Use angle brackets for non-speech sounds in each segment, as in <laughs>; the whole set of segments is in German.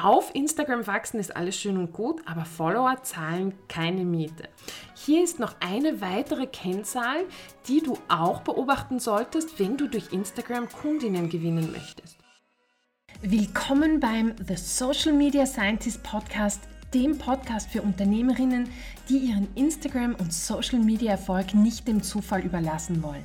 Auf Instagram wachsen ist alles schön und gut, aber Follower zahlen keine Miete. Hier ist noch eine weitere Kennzahl, die du auch beobachten solltest, wenn du durch Instagram Kundinnen gewinnen möchtest. Willkommen beim The Social Media Scientist Podcast, dem Podcast für Unternehmerinnen, die ihren Instagram- und Social Media Erfolg nicht dem Zufall überlassen wollen.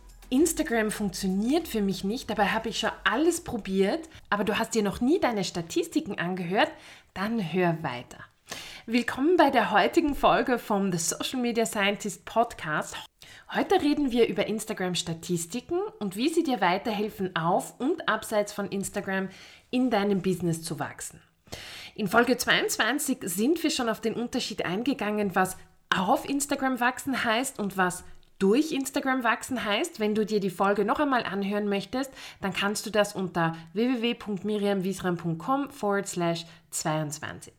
Instagram funktioniert für mich nicht, dabei habe ich schon alles probiert, aber du hast dir noch nie deine Statistiken angehört, dann hör weiter. Willkommen bei der heutigen Folge vom The Social Media Scientist Podcast. Heute reden wir über Instagram-Statistiken und wie sie dir weiterhelfen, auf und abseits von Instagram in deinem Business zu wachsen. In Folge 22 sind wir schon auf den Unterschied eingegangen, was auf Instagram wachsen heißt und was durch Instagram wachsen heißt. Wenn du dir die Folge noch einmal anhören möchtest, dann kannst du das unter www.miriamwiesram.com forward slash 22.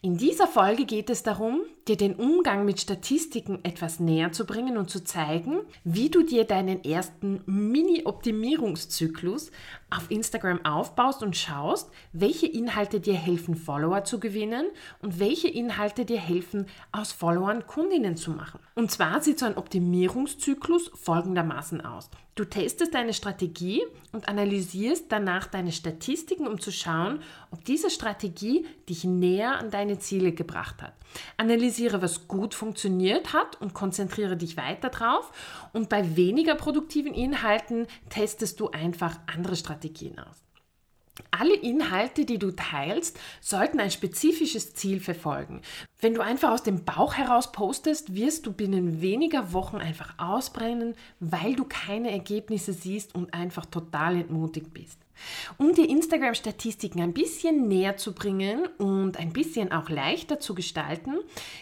In dieser Folge geht es darum, dir den Umgang mit Statistiken etwas näher zu bringen und zu zeigen, wie du dir deinen ersten Mini-Optimierungszyklus auf Instagram aufbaust und schaust, welche Inhalte dir helfen, Follower zu gewinnen und welche Inhalte dir helfen, aus Followern Kundinnen zu machen. Und zwar sieht so ein Optimierungszyklus folgendermaßen aus. Du testest deine Strategie und analysierst danach deine Statistiken, um zu schauen, ob diese Strategie dich näher an deine Ziele gebracht hat. Analysiere, was gut funktioniert hat und konzentriere dich weiter drauf. Und bei weniger produktiven Inhalten testest du einfach andere Strategien aus. Alle Inhalte, die du teilst, sollten ein spezifisches Ziel verfolgen. Wenn du einfach aus dem Bauch heraus postest, wirst du binnen weniger Wochen einfach ausbrennen, weil du keine Ergebnisse siehst und einfach total entmutigt bist. Um die Instagram-Statistiken ein bisschen näher zu bringen und ein bisschen auch leichter zu gestalten,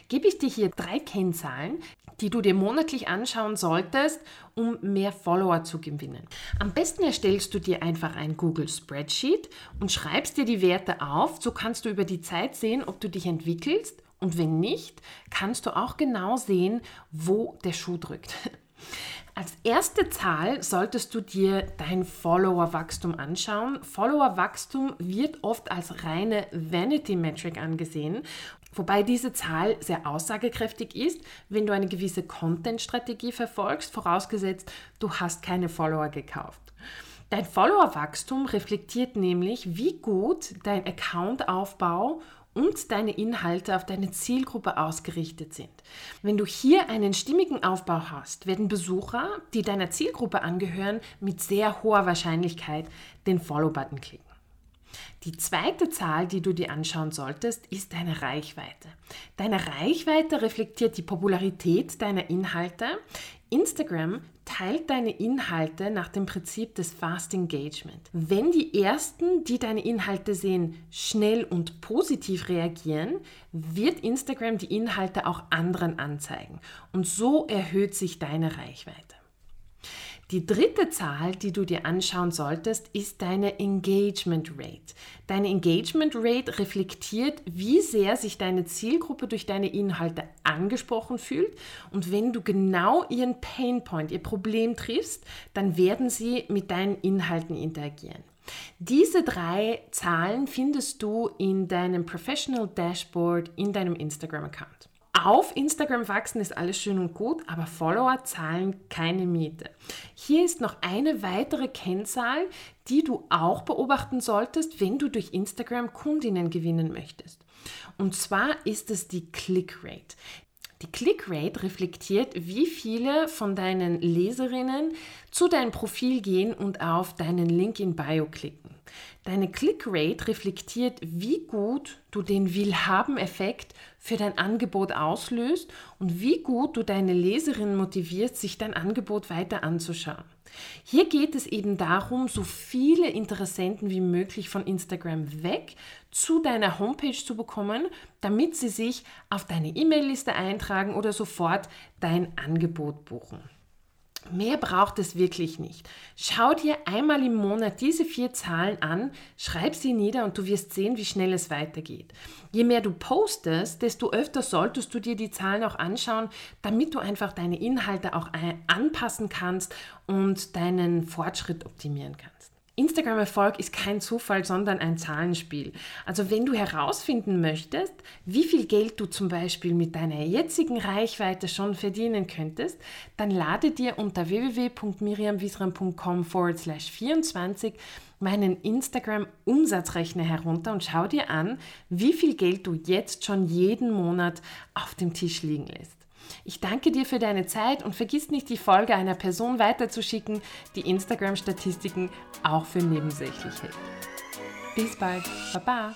gebe ich dir hier drei Kennzahlen, die du dir monatlich anschauen solltest, um mehr Follower zu gewinnen. Am besten erstellst du dir einfach ein Google Spreadsheet und schreibst dir die Werte auf. So kannst du über die Zeit sehen, ob du dich entwickelst und wenn nicht, kannst du auch genau sehen, wo der Schuh drückt. <laughs> Als erste Zahl solltest du dir dein Follower-Wachstum anschauen. Follower-Wachstum wird oft als reine Vanity-Metric angesehen, wobei diese Zahl sehr aussagekräftig ist, wenn du eine gewisse Content-Strategie verfolgst, vorausgesetzt, du hast keine Follower gekauft. Dein Follower-Wachstum reflektiert nämlich, wie gut dein Accountaufbau und deine Inhalte auf deine Zielgruppe ausgerichtet sind. Wenn du hier einen stimmigen Aufbau hast, werden Besucher, die deiner Zielgruppe angehören, mit sehr hoher Wahrscheinlichkeit den Follow-Button klicken. Die zweite Zahl, die du dir anschauen solltest, ist deine Reichweite. Deine Reichweite reflektiert die Popularität deiner Inhalte. Instagram teilt deine Inhalte nach dem Prinzip des Fast Engagement. Wenn die Ersten, die deine Inhalte sehen, schnell und positiv reagieren, wird Instagram die Inhalte auch anderen anzeigen. Und so erhöht sich deine Reichweite. Die dritte Zahl, die du dir anschauen solltest, ist deine Engagement Rate. Deine Engagement Rate reflektiert, wie sehr sich deine Zielgruppe durch deine Inhalte angesprochen fühlt. Und wenn du genau ihren Pain Point, ihr Problem triffst, dann werden sie mit deinen Inhalten interagieren. Diese drei Zahlen findest du in deinem Professional Dashboard in deinem Instagram-Account. Auf Instagram wachsen ist alles schön und gut, aber Follower zahlen keine Miete. Hier ist noch eine weitere Kennzahl, die du auch beobachten solltest, wenn du durch Instagram Kundinnen gewinnen möchtest. Und zwar ist es die Click-Rate. Die Click-Rate reflektiert, wie viele von deinen Leserinnen zu deinem Profil gehen und auf deinen Link in Bio klicken. Deine Click-Rate reflektiert, wie gut du den Willhaben-Effekt für dein Angebot auslöst und wie gut du deine Leserinnen motivierst, sich dein Angebot weiter anzuschauen. Hier geht es eben darum, so viele Interessenten wie möglich von Instagram weg zu deiner Homepage zu bekommen, damit sie sich auf deine E-Mail-Liste eintragen oder sofort dein Angebot buchen. Mehr braucht es wirklich nicht. Schau dir einmal im Monat diese vier Zahlen an, schreib sie nieder und du wirst sehen, wie schnell es weitergeht. Je mehr du postest, desto öfter solltest du dir die Zahlen auch anschauen, damit du einfach deine Inhalte auch anpassen kannst und deinen Fortschritt optimieren kannst. Instagram-Erfolg ist kein Zufall, sondern ein Zahlenspiel. Also wenn du herausfinden möchtest, wie viel Geld du zum Beispiel mit deiner jetzigen Reichweite schon verdienen könntest, dann lade dir unter www.miriamwiesram.com forward slash 24 meinen Instagram-Umsatzrechner herunter und schau dir an, wie viel Geld du jetzt schon jeden Monat auf dem Tisch liegen lässt. Ich danke dir für deine Zeit und vergiss nicht, die Folge einer Person weiterzuschicken, die Instagram-Statistiken auch für nebensächlich hält. Bis bald. Baba.